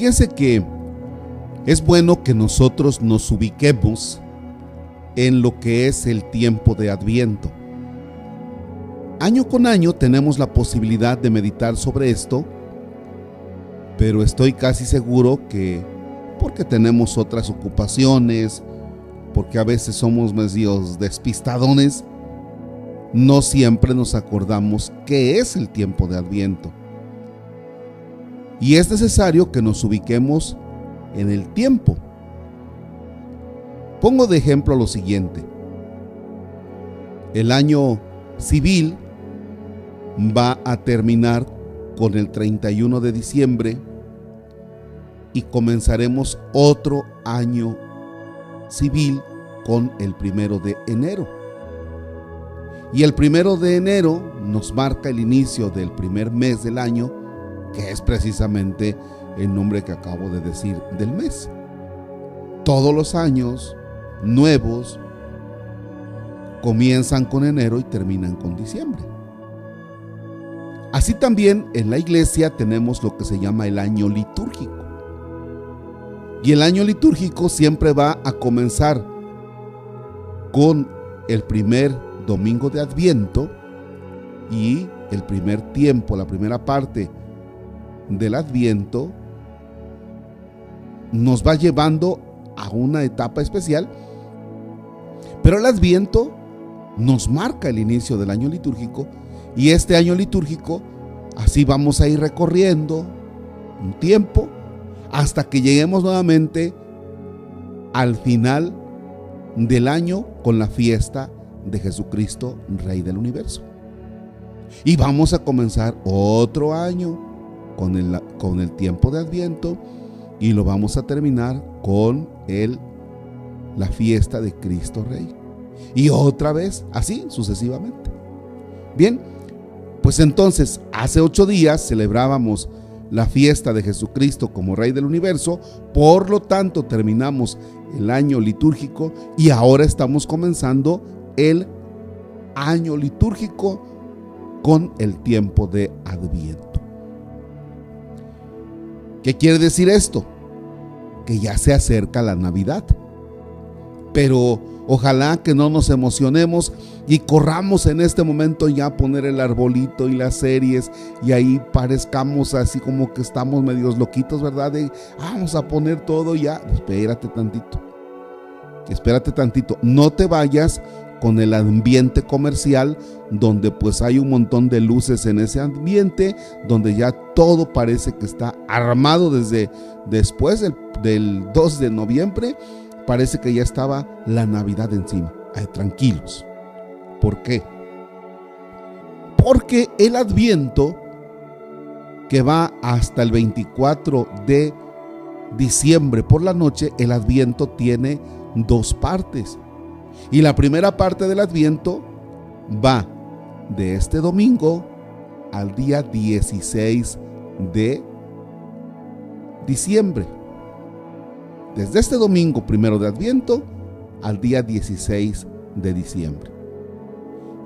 Fíjense que es bueno que nosotros nos ubiquemos en lo que es el tiempo de Adviento. Año con año tenemos la posibilidad de meditar sobre esto, pero estoy casi seguro que porque tenemos otras ocupaciones, porque a veces somos medios despistadones, no siempre nos acordamos qué es el tiempo de Adviento. Y es necesario que nos ubiquemos en el tiempo. Pongo de ejemplo lo siguiente. El año civil va a terminar con el 31 de diciembre y comenzaremos otro año civil con el primero de enero. Y el primero de enero nos marca el inicio del primer mes del año, que es precisamente el nombre que acabo de decir del mes. Todos los años nuevos comienzan con enero y terminan con diciembre. Así también en la iglesia tenemos lo que se llama el año litúrgico. Y el año litúrgico siempre va a comenzar con el primer domingo de Adviento y el primer tiempo, la primera parte del Adviento, nos va llevando a una etapa especial. Pero el Adviento nos marca el inicio del año litúrgico y este año litúrgico así vamos a ir recorriendo un tiempo hasta que lleguemos nuevamente al final del año con la fiesta de Jesucristo, Rey del Universo. Y vamos a comenzar otro año con el, con el tiempo de Adviento y lo vamos a terminar con el, la fiesta de Cristo Rey. Y otra vez, así sucesivamente. Bien, pues entonces, hace ocho días celebrábamos la fiesta de Jesucristo como Rey del universo, por lo tanto terminamos el año litúrgico y ahora estamos comenzando el año litúrgico con el tiempo de Adviento. ¿Qué quiere decir esto? Que ya se acerca la Navidad. Pero Ojalá que no nos emocionemos y corramos en este momento ya a poner el arbolito y las series y ahí parezcamos así como que estamos medios loquitos, ¿verdad? De, vamos a poner todo ya. Espérate tantito. Espérate tantito. No te vayas con el ambiente comercial donde pues hay un montón de luces en ese ambiente, donde ya todo parece que está armado desde después del, del 2 de noviembre parece que ya estaba la Navidad encima. tranquilos. ¿Por qué? Porque el Adviento, que va hasta el 24 de diciembre por la noche, el Adviento tiene dos partes. Y la primera parte del Adviento va de este domingo al día 16 de diciembre desde este domingo primero de Adviento al día 16 de diciembre.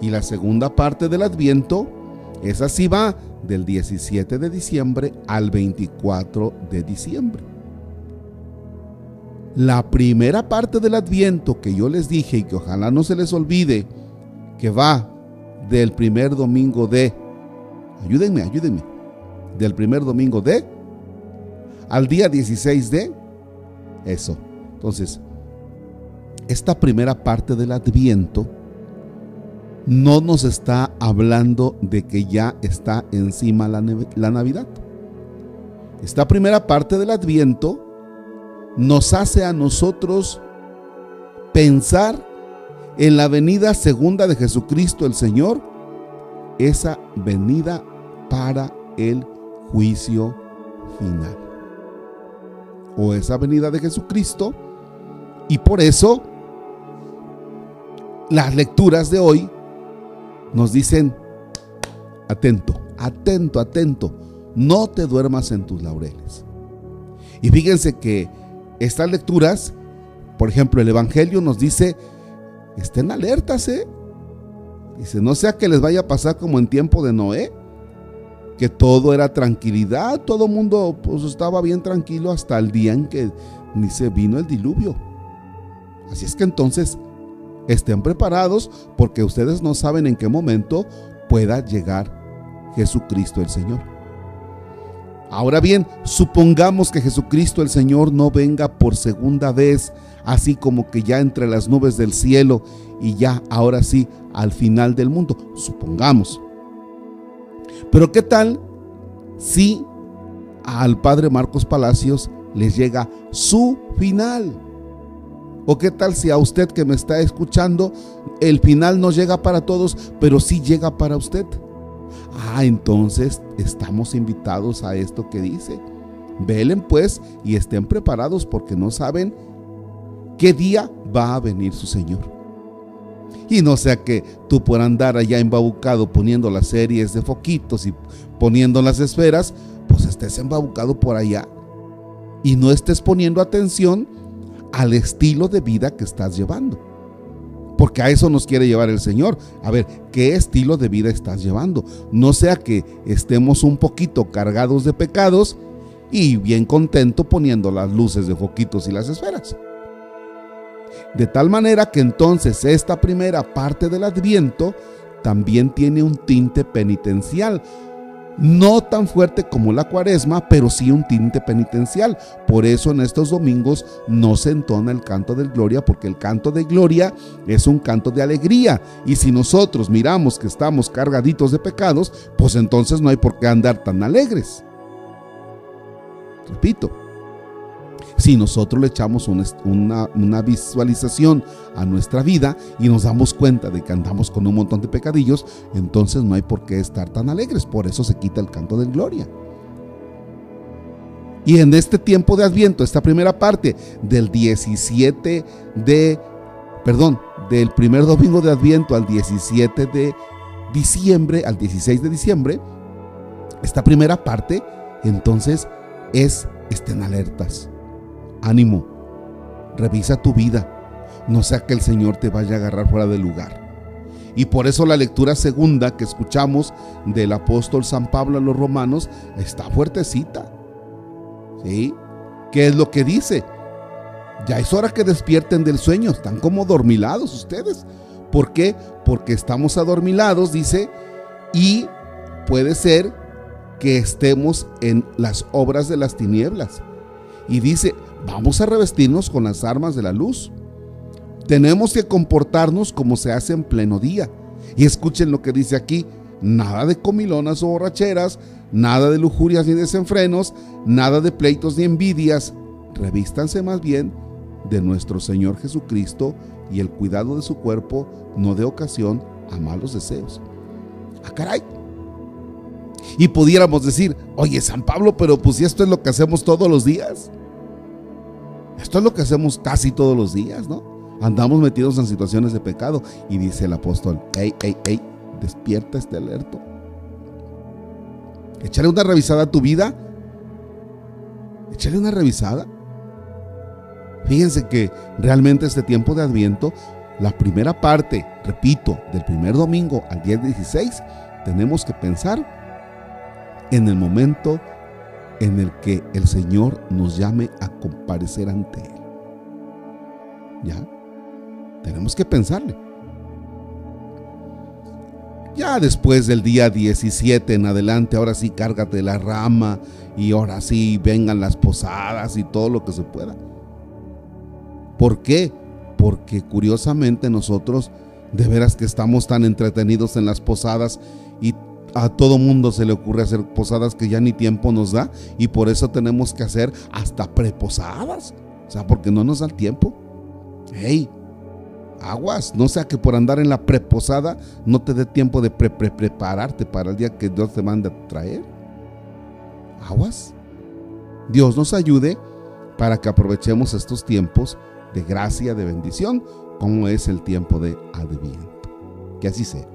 Y la segunda parte del Adviento, es así va del 17 de diciembre al 24 de diciembre. La primera parte del Adviento que yo les dije y que ojalá no se les olvide, que va del primer domingo de, ayúdenme, ayúdenme, del primer domingo de al día 16 de eso. Entonces, esta primera parte del adviento no nos está hablando de que ya está encima la, la Navidad. Esta primera parte del adviento nos hace a nosotros pensar en la venida segunda de Jesucristo el Señor, esa venida para el juicio final o esa venida de Jesucristo. Y por eso las lecturas de hoy nos dicen, atento, atento, atento, no te duermas en tus laureles. Y fíjense que estas lecturas, por ejemplo, el Evangelio nos dice, estén alertas, ¿eh? Dice, no sea que les vaya a pasar como en tiempo de Noé, que todo era tranquilidad, todo el mundo pues, estaba bien tranquilo hasta el día en que ni se vino el diluvio. Así es que entonces estén preparados porque ustedes no saben en qué momento pueda llegar Jesucristo el Señor. Ahora bien, supongamos que Jesucristo el Señor no venga por segunda vez, así como que ya entre las nubes del cielo y ya ahora sí al final del mundo. Supongamos. Pero ¿qué tal si al Padre Marcos Palacios les llega su final? ¿O qué tal si a usted que me está escuchando, el final no llega para todos, pero sí llega para usted? Ah, entonces estamos invitados a esto que dice. Velen pues y estén preparados porque no saben qué día va a venir su Señor. Y no sea que tú por andar allá embabucado poniendo las series de foquitos y poniendo las esferas, pues estés embabucado por allá y no estés poniendo atención al estilo de vida que estás llevando. Porque a eso nos quiere llevar el Señor. A ver, ¿qué estilo de vida estás llevando? No sea que estemos un poquito cargados de pecados y bien contento poniendo las luces de foquitos y las esferas. De tal manera que entonces esta primera parte del adviento también tiene un tinte penitencial. No tan fuerte como la cuaresma, pero sí un tinte penitencial. Por eso en estos domingos no se entona el canto de gloria, porque el canto de gloria es un canto de alegría. Y si nosotros miramos que estamos cargaditos de pecados, pues entonces no hay por qué andar tan alegres. Repito, si nosotros le echamos una, visualización a nuestra vida y nos damos cuenta de que andamos con un montón de pecadillos, entonces no hay por qué estar tan alegres. Por eso se quita el canto de gloria. Y en este tiempo de Adviento, esta primera parte del 17 de, perdón, del primer domingo de Adviento al 17 de diciembre, al 16 de diciembre, esta primera parte, entonces es estén alertas ánimo, revisa tu vida, no sea que el Señor te vaya a agarrar fuera del lugar. Y por eso la lectura segunda que escuchamos del apóstol San Pablo a los romanos está fuertecita. ¿Sí? ¿Qué es lo que dice? Ya es hora que despierten del sueño, están como dormilados ustedes. ¿Por qué? Porque estamos adormilados, dice, y puede ser que estemos en las obras de las tinieblas. Y dice, vamos a revestirnos con las armas de la luz. Tenemos que comportarnos como se hace en pleno día. Y escuchen lo que dice aquí, nada de comilonas o borracheras, nada de lujurias ni desenfrenos, nada de pleitos ni envidias. Revístanse más bien de nuestro Señor Jesucristo y el cuidado de su cuerpo, no de ocasión a malos deseos. ¡Ah, caray! Y pudiéramos decir, oye, San Pablo, pero pues esto es lo que hacemos todos los días. Esto es lo que hacemos casi todos los días, ¿no? Andamos metidos en situaciones de pecado. Y dice el apóstol, hey, hey, hey, despierta este alerto. Echarle una revisada a tu vida. Echarle una revisada. Fíjense que realmente este tiempo de Adviento, la primera parte, repito, del primer domingo al día 16, tenemos que pensar en el momento en el que el Señor nos llame a comparecer ante Él. ¿Ya? Tenemos que pensarle. Ya después del día 17 en adelante, ahora sí cárgate la rama y ahora sí vengan las posadas y todo lo que se pueda. ¿Por qué? Porque curiosamente nosotros de veras que estamos tan entretenidos en las posadas y a todo mundo se le ocurre hacer posadas que ya ni tiempo nos da y por eso tenemos que hacer hasta preposadas. O sea, porque no nos da el tiempo. Hey, aguas, no sea que por andar en la preposada no te dé tiempo de pre prepararte para el día que Dios te manda a traer. Aguas. Dios nos ayude para que aprovechemos estos tiempos de gracia, de bendición, como es el tiempo de Adviento. Que así sea.